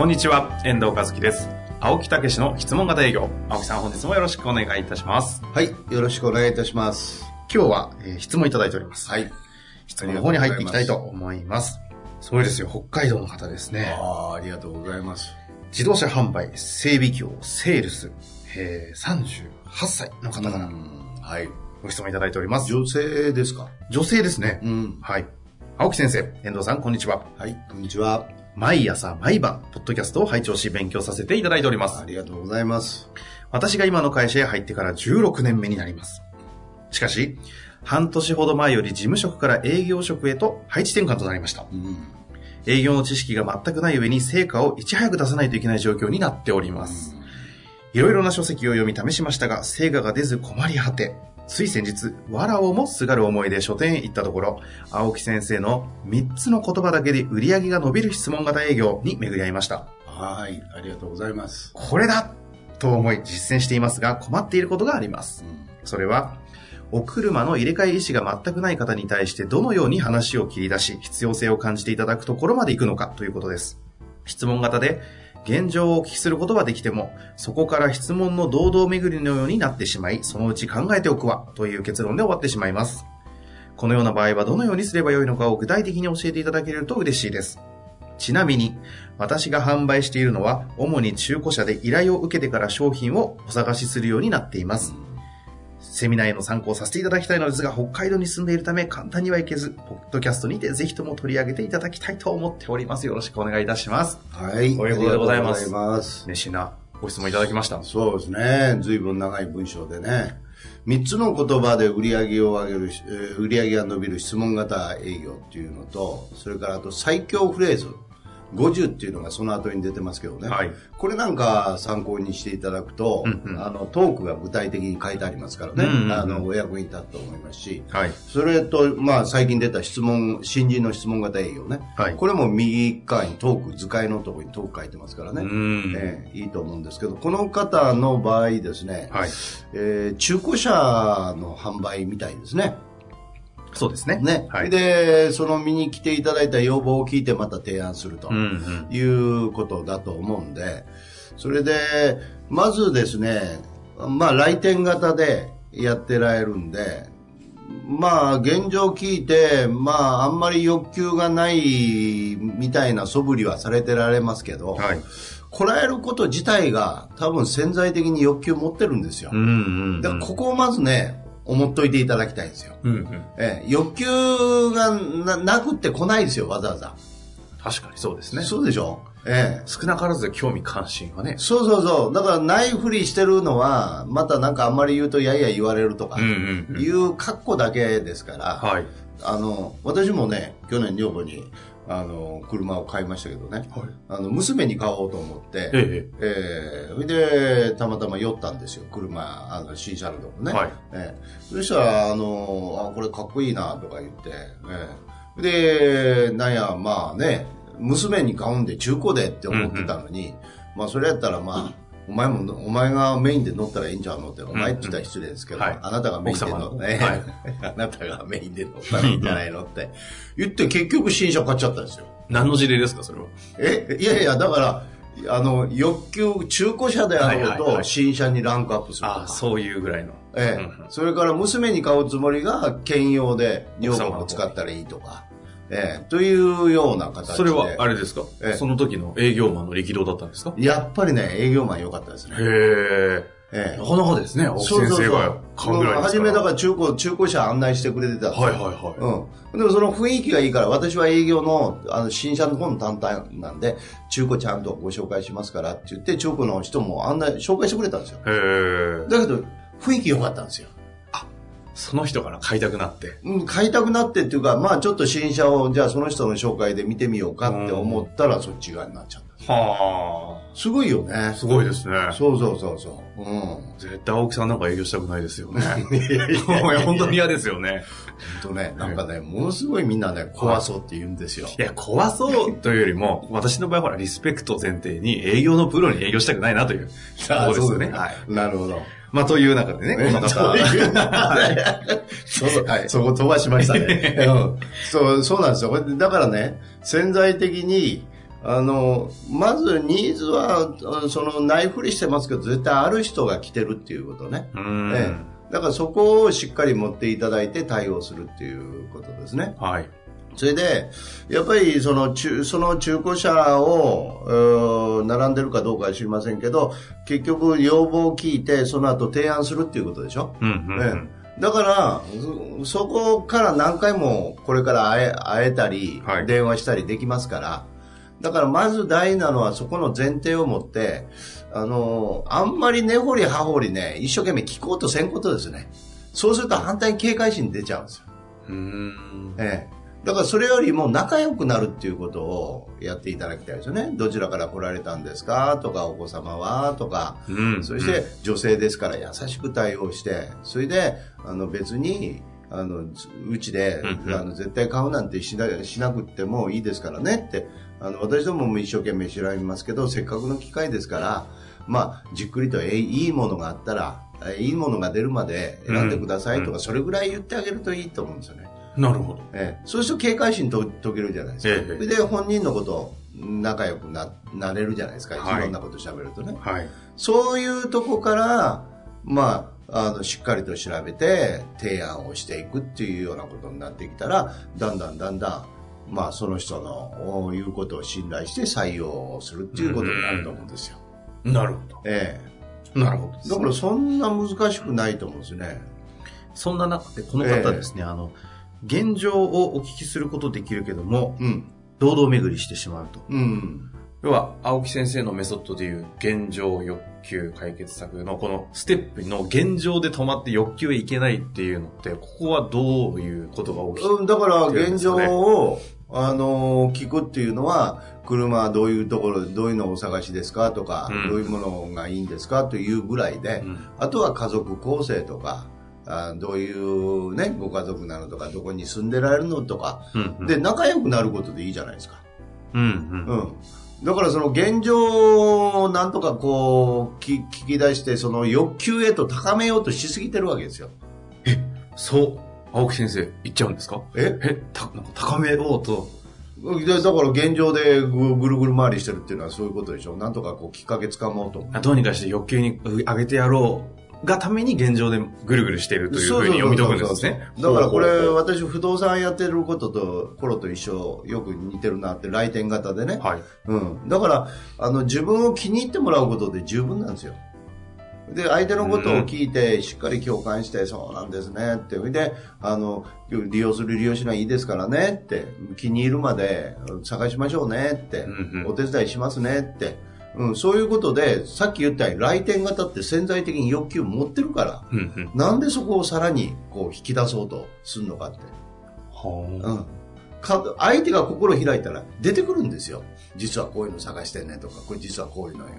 こんにちは、遠藤和樹です。青木武の質問型営業。青木さん、本日もよろしくお願いいたします。はい、よろしくお願いいたします。今日は、えー質問いただいております。はい。質問の方に入っていきたいと思います。すごいですよ、北海道の方ですね。ああ、ありがとうございます。自動車販売、整備業、セールス、えー、38歳の方からはい。ご質問いただいております。女性ですか？女性ですね。ん。はい。青木先生、遠藤さん、こんにちは。はい、こんにちは。毎朝毎晩、ポッドキャストを拝聴し勉強させていただいておりますあ。りがとうございます。私が今の会社へ入ってから16年目になります。しかし、半年ほど前より事務職から営業職へと配置転換となりました。うん。営業の知識が全くない上に成果をいち早く出さないといけない状況になっております。いろいろな書籍を読み試しましたが、成果が出ず困り果て、つい先日、わらをもすがる思いで書店へ行ったところ、青木先生の3つの言葉だけで売り上げが伸びる質問型営業に巡り合いました。はい、ありがとうございます。これだと思い実践していますが、困っていることがあります。それは、お車の入れ替え意思が全くない方に対してどのように話を切り出し、必要性を感じていただくところまで行くのかということです。質問型で、現状をお聞きすることはできても、そこから質問の堂々巡りのようになってしまい、そのうち考えておくわ、という結論で終わってしまいます。このような場合はどのようにすればよいのかを具体的に教えていただけると嬉しいです。ちなみに、私が販売しているのは、主に中古車で依頼を受けてから商品をお探しするようになっています。セミナーへの参考をさせていただきたいのですが、北海道に住んでいるため簡単には行けず、ポッドキャストにてぜひとも取り上げていただきたいと思っております。よろしくお願いいたします。はい。おめでとうございますます。熱心なご質問いただきました。そうですね。随分長い文章でね。三つの言葉で売り上げを上げる売り上げが伸びる質問型営業っていうのと、それからあと最強フレーズ。50っていうのがその後に出てますけどね。はいこれなんか参考にしていただくと、うんうんあの、トークが具体的に書いてありますからね。うんうんうんあの、お役に立つと思いますし。はい。それと、まあ、最近出た質問、新人の質問型営業ね。はいこれも右側にトーク、図解のところにトーク書いてますからね。うんええいいと思うんですけど、この方の場合ですね、はい。えー中古車の販売みたいですね。そうですね。ね。はい。で、その見に来ていただいた要望を聞いてまた提案すると。いうことだと思うんで、それで、まずですね、まあ来店型でやってられるんで、まあ現状聞いて、まああんまり欲求がないみたいな素振りはされてられますけど、はい。こらえること自体が多分潜在的に欲求持ってるんですよ。うんうんうん。だからここをまずね、思っといていただきたいんですよ。うんうん。ええ、欲求がななくって来ないですよ、わざわざ。確かにそうですね。そうでしょ？ええ。少なからず興味関心はね。そうそうそう。だからないふりしてるのは、またなんかあんまり言うとやいや言われるとか、いう格好だけですから、はい。あの、私もね、去年女房に、あの、車を買いましたけどね、はい。あの、娘に買おうと思って、ええ。ええ。それで、たまたま寄ったんですよ、車、あの、新車のとこね。はい。ええ。そしたら、あの、あ、これかっこいいな、とか言って、ええ。で、なんや、まあね、娘に買うんで中古でって思ってたのに、まあ、それやったら、まあ、お前も、お前がメインで乗ったらいいんちゃうのって、お前って言ったら失礼ですけど、はいあなたがメインで乗奥様のね、はい あなたがメインで乗ったらいいんじゃないのって言って結局新車買っちゃったんですよ。何の事例ですか、それは？え？いやいや、だから、あの、欲求、中古車であろうと新車にランクアップする。ああ、そういうぐらいの。ええそれから娘に買うつもりが兼用で女房も使ったらいいとか。ええというような形で。それは、あれですか、ええその時の営業マンの力道だったんですか？やっぱりね、営業マン良かったですね。へえ。ええなかなかですね、青木先生が買うぐらいです初めだから中古、中古車案内してくれてたはいはいはい。うん。でもその雰囲気がいいから、私は営業のあの新車の方の担当なんで、中古ちゃんとご紹介しますからって言って、中古の人も案内、紹介してくれたんですよ。へえ。だけど、雰囲気良かったんですよ。その人から買いたくなって。うん、買いたくなってっていうか、まあちょっと新車を、じゃあその人の紹介で見てみようかって思ったら、そっち側になっちゃった。はすごいよねあ。。すごいですね。そうそうそうそう。うん。絶対青木さんなんか営業したくないですよね。いやいや本当に嫌ですよね。ほんとね、なんかね、ものすごいみんなね、怖そうって言うんですよ。いや、怖そうというよりも、私の場合はほら、リスペクトを前提に営業のプロに営業したくないなというところですよね。はい。なるほど。まあ、という中でね、この方。そうそうはい そこ飛ばしましたね。うんそう、そうなんですよ。だからね、潜在的に、あの、まずニーズは、その、ないふりしてますけど、絶対ある人が来てるっていうことね。うーん。ええだからそこをしっかり持っていただいて対応するっていうことですね。はい。それで、やっぱりその中その中古車を並んでるかどうかは知りませんけど、結局要望を聞いて、その後提案するっていうことでしょ？うん、うん、うん。えだから、そそこから何回もこれから会え会えたり、はい電話したりできますから、だからまず大事なのはそこの前提を持って、あの、あんまり根掘り葉掘りね、一生懸命聞こうとせんことですね。そうすると反対に警戒心出ちゃうんですよ。うーん。ええ。だからそれよりも仲良くなるっていうことをやっていただきたいですよね。どちらから来られたんですか？とか、お子様は？とか、うん。そして女性ですから優しく対応して、それで、あの別に、あの、うちで、あの絶対買うなんてしなしなくってもいいですからね。って、あの私どもも一生懸命調べますけど、せっかくの機会ですから、まあ、じっくりとえいいものがあったら、えいいものが出るまで選んでくださいとか、うん。それぐらい言ってあげるといいと思うんですよね。なるほど。ええ、そうすると警戒心と解けるじゃないですか。ええそれで本人のことを仲良くななれるじゃないですか。はいいろんなこと喋るとね。はい。そういうとこから、まあ、あの、しっかりと調べて提案をしていくっていうようなことになってきたら、だんだんだんだん、まあ、その人のお言うことを信頼して採用するっていうことになると思うんですよ。なるほえど。なるほえ。だからそんな難しくないと思うんですね。そんな中で、この方ですね、あの、現状をお聞きすることできるけども、うん。堂々巡りしてしまうと。うん。要は、青木先生のメソッドでいう現状欲求解決策のこのステップの現状で止まって欲求へ行けないっていうのって、ここはどういうことが起きうん、だから現状を、あの聞くっていうのは、車はどういうところで、どういうのをお探しですかとか、うんどういうものがいいんですかというぐらいで、うんあとは家族構成とか、あどういうね、ご家族なのとか、どこに住んでられるのとか、うんうんで、仲良くなることでいいじゃないですか。うんうんうん。だからその現状をなんとかこう、き聞き出して、その欲求へと高めようとしすぎてるわけですよ。そう、青木先生、言っちゃうんですか？え？え、た、高めようと。でだから現状でぐぐるぐる回りしてるっていうのはそういうことでしょなんとかこうきっかけつかもうとどうにかして欲求に上げてやろうがために現状でぐるぐるしているというふうに読み解くんですね。だからこれ私不動産やってることと頃と一緒よく似てるなって来店型でね、はい。うん、だからあの自分を気に入ってもらうことで十分なんですよ。で相手のことを聞いてしっかり共感して、そうなんですね。ってそれであの利用する利用しないいいですからね。って気に入るまで探しましょうね。って、うんうん。お手伝いしますね。って、うん、そういうことでさっき言ったように来店型って潜在的に欲求持ってるからうんうん。なんでそこをさらにこう引き出そうとするのかって。はうん。か相手が心開いたら出てくるんですよ。実はこういうの探してねとか、これ実はこういうのよ。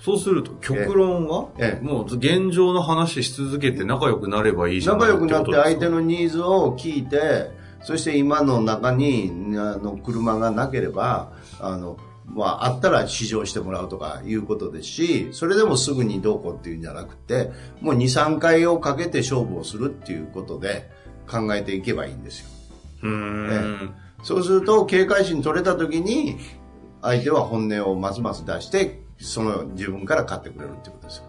そうすると、極論は、ええもう現状の話し続けて仲良くなればいいじゃない仲良くなって相手の。のニーズを聞いて、そして今の中にあの車がなければ、あの、まあ、あったら試乗してもらうとかいうことですし、それでもすぐにどうこうっていうんじゃなくて、もう2、3回をかけて勝負をするっていうことで考えていけばいいんですよ。うーん。そうすると、警戒心取れた時に、相手は本音をますます出して、その自分から買ってくれるってことですよ。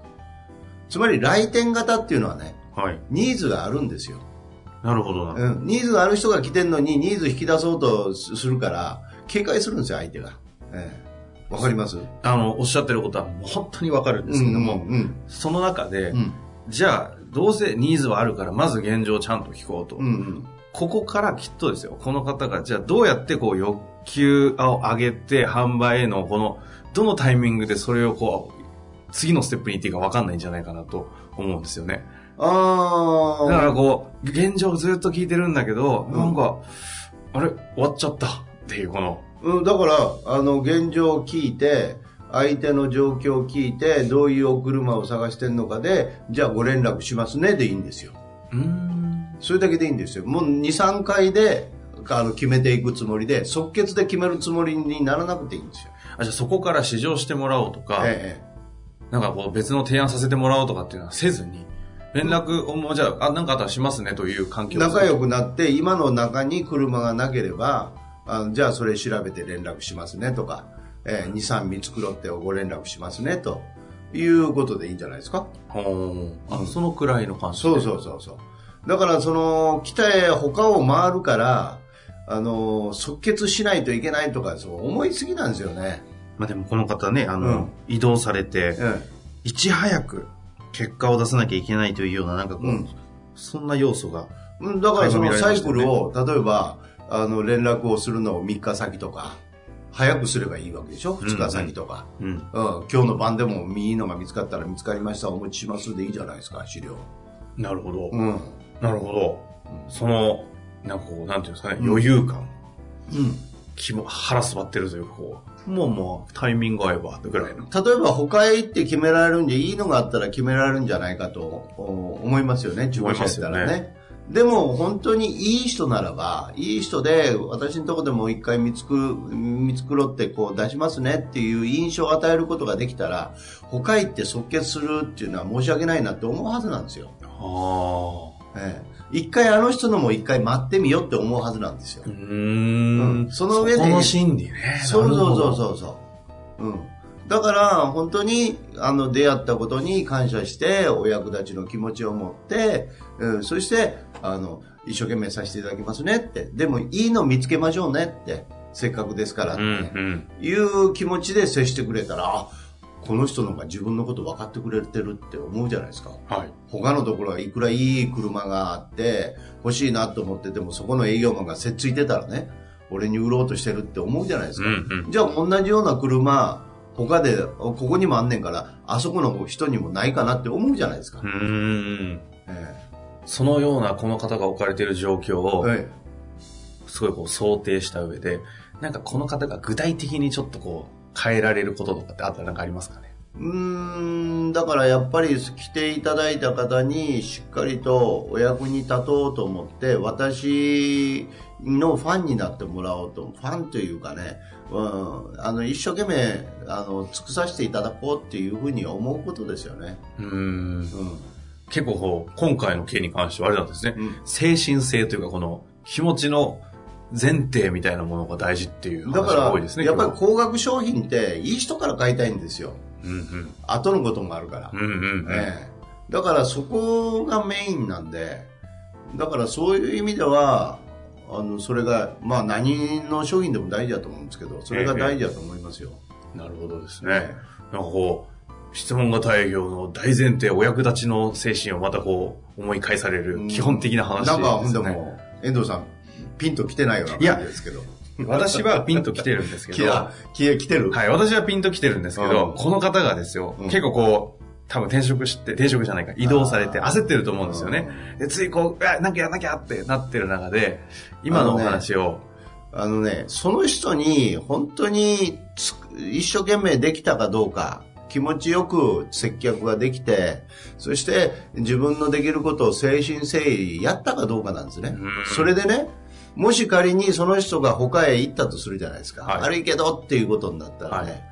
つまり来店型っていうのはね、はい。ニーズがあるんですよ。なるほどな。うん。ニーズがある人が来てんのに、ニーズ引き出そうとすするから、警戒するんですよ、相手が。ええ。わかります？あの、おっしゃってることは本当にわかるんですけども、うんうんその中で、うん。じゃあ、どうせニーズはあるから、まず現状をちゃんと聞こうと。うんうん。ここからきっとですよ、この方が、じゃあどうやってこう欲求を上げて販売へのこの、どのタイミングでそれをこう、次のステップに行っていいか分かんないんじゃないかなと思うんですよね。ああ。だからこう、現状ずっと聞いてるんだけど、うんなんか、あれ？終わっちゃったっていうこの、うん、だから、あの、現状を聞いて、相手の状況を聞いて、どういうお車を探してんのかで、じゃあご連絡しますねでいいんですよ。うーん。それだけでいいんですよ。もう2、3回で、あの、決めていくつもりで、即決で決めるつもりにならなくていいんですよ。あ、じゃあそこから試乗してもらおうとか、えなんかこう別の提案させてもらおうとかっていうのはせずに、連絡をもうじゃあ、あ、なんかあったらしますねという環え境仲良くなって、今の中に車がなければ、あのじゃあそれ調べて連絡しますねとか、ええ2、3見繕ってご連絡しますねということでいいんじゃないですか？あ、そのくらいの感じそうそうそうそう。だから、その、北へ他を回るから、あの、即決しないといけないとか、そう思いすぎなんですよね。まあでもこの方ね、あの、うん移動されて、えいち早く結果を出さなきゃいけないというような、なんかこう、うんそんな要素が。えうんだからそのサイクル垣を、例えば、あの、連絡をするのを3日先とか、早くすればいいわけでしょ ?2 日先とか。うん。うん、今日の晩でもいいのが見つかったら見つかりました、お持ちしますでいいじゃないですか、資料。なるほど。うん。なるほど。その、なんかこう、なんていうんですかね、うん余裕感。うん。気も腹座ってるというか、こう、もうもうタイミング合えば、ぐらいの。例えば他へ行って決められるんでいいのがあったら決められるんじゃないかとお思いますよね、自分車やったらね。でも本当にいい人ならば、いい人で私のところでもう一回見つく、見繕ってこう出しますねっていう印象を与えることができたら、他へ行って即決するっていうのは申し訳ないなって思うはずなんですよ。ああ。ええ一回あの人のも一回待ってみようって思うはずなんですよう。ー。うんんその上でこの心理ね。そうそうそうう。そうそう。うん。だから、本当に、あの、出会ったことに感謝して、お役立ちの気持ちを持って、うん、そして、あの、一生懸命させていただきますねって。でも、いいの見つけましょうねって。せっかくですからって、うんうん。いう気持ちで接してくれたら、あ、この人の方が自分のこと分かってくれてるって思うじゃないですか。はい。他のところはいくらいい車があって欲しいなと思っててもそこの営業マンがせっついてたらね俺に売ろうとしてるって思うじゃないですか、うんうんじゃあ同じような車他でここにもあんねんからあそこの人にもないかなって思うじゃないですか、うーん。えそのようなこの方が置かれている状況を、ええすごいこう想定した上で、なんかこの方が具体的にちょっとこう、変えられることとかってあったらなんかありますかね？うーん。だからやっぱり来ていただいた方にしっかりとお役に立とうと思って私のファンになってもらおうとファンというかね、うん、あの一生懸命あの尽くさせていただこうっていうふうに思うことですよね。うーん。うん結構今回の件に関してはあれなんですね。うん精神性というかこの気持ちの前提みたいなものが大事っていう話だからが多いですね。やっぱり高額商品っていい人から買いたいんですよ。うんうん。後のこともあるから。うんうんうん。ええだからそこがメインなんで、だからそういう意味では、あの、それが、まあ何の商品でも大事だと思うんですけど、それが大事だと思いますよ。なるほどですね。なんかこう、質問型営業の大前提、お役立ちの精神をまたこう、思い返される基本的な話ですなんか、ほんでね。も、遠藤さん、ピンと来てないような感じですけど。私はピンと来てるんですけ来ど、て、来てる。はい、私はピンと来てるんですけど、うんこの方がですよ、うん結構こう、多分転職して、転職じゃないか、移動されて焦ってると思うんですよね。で、ついこう、うわなんかやんなきゃってなってる中で、今のお話を、あのね、その人に本当につ一生懸命できたかどうか、気持ちよく接客ができて、そして自分のできることを誠心誠意やったかどうかなんですねうん。それでね、もし仮にその人が他へ行ったとするじゃないですか。はい悪いけどっていうことになったらね、はい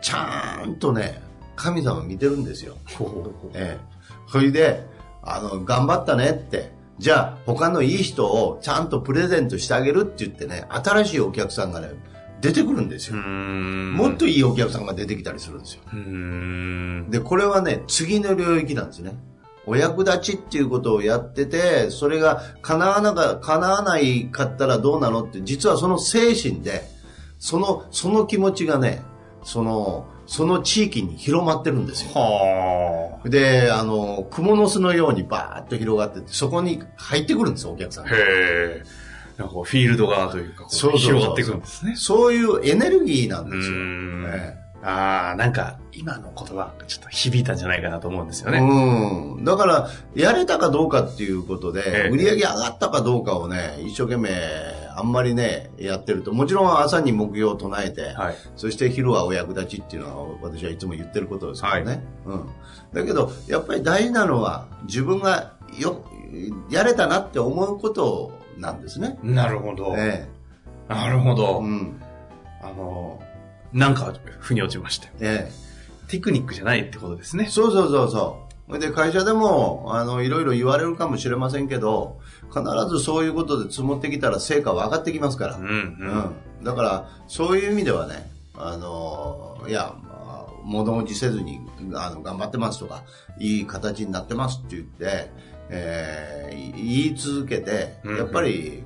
ちゃんとね、神様見てるんですよ。ええ。それで、あの、頑張ったねって。じゃあ、他のいい人をちゃんとプレゼントしてあげるって言ってね、新しいお客さんがね、出てくるんですよ。んもっといいお客さんが出てきたりするんですよ。で、これはね、次の領域なんですね。お役立ちっていうことをやってて、それが叶わなか、叶わないかったらどうなのって、実はその精神で、その、その気持ちがね、その、その地域に広まってるんですよ。はで、あの、蜘蛛の巣のようにバーッと広がってって、そこに入ってくるんですよ、お客さんあ。が。へえ。なんかフィールドがというか、こう広がっていくんですね。そういうエネルギーなんうですよ。ーん。ええああ、なんか、今の言葉、ちょっと響いたんじゃないかなと思うんですよね。うん。だから、やれたかどうかっていうことで、ええ売り上げ上がったかどうかをね、一生懸命、あんまりね、やってると、もちろん朝に目標を唱えて、はい。そして昼はお役立ちっていうのは私はいつも言ってることですからね。うん。だけど、やっぱり大事なのは自分がよ、やれたなって思うことなんですね。なるほど。えなるほえ。ど。うん。あの、なんか、腑に落ちましたよ。えテクニックじゃないってことですねえ。。そうそうそうそう。で、会社でも、あの、いろいろ言われるかもしれませんけど、必ずそういうことで積もってきたら成果は上がってきますから。うん、う。うんん、だからそういう意味ではねあのいやまあ物落ちせずにあの頑張ってますとかいい形になってますって言って、えーい言い続けてうんうんやっぱり、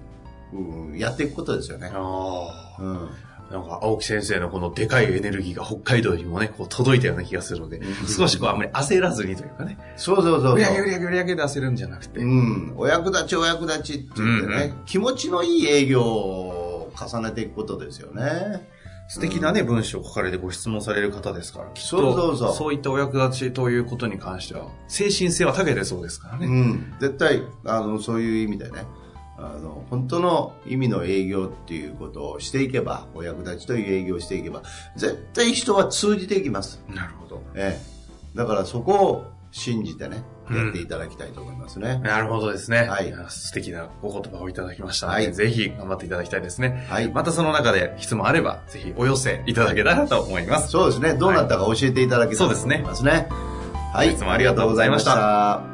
うんやっていくことですよね、あうん、あ。なんか、青木先生のこのでかいエネルギーが北海道にもね、こう届いたような気がするので、うん。少しこう、あんまり焦らずにというかね、そうそうそう。売り上げ売り上げ売り上げで焦るんじゃなくて、うん、お役立ちお役立ちって言ってね、うんう気持ちのいい営業を重ねていくことですよね。素敵なね、文章を書かれてご質問される方ですから、きっと、そうそうそう。そういったお役立ちということに関しては、精神性は長けてそうですからね。うん、絶対あのそういう意味でねあの本当の意味の営業っていうことをしていけばお役立ちという営業をしていけば絶対人は通じていきます、なるほど。ええ、だからそこを信じてねうん。やっていただきたいと思いますね、なるほどですね。はい。や素敵なお言葉をいただきましたはい。ぜひ頑張っていただきたいですね。はい。またその中で質問あれば、ぜひお寄せいただけたらと思います。そうですね。どうなったか教えていただけたらとそうですね。思いますね。はい。いつもありがとうございました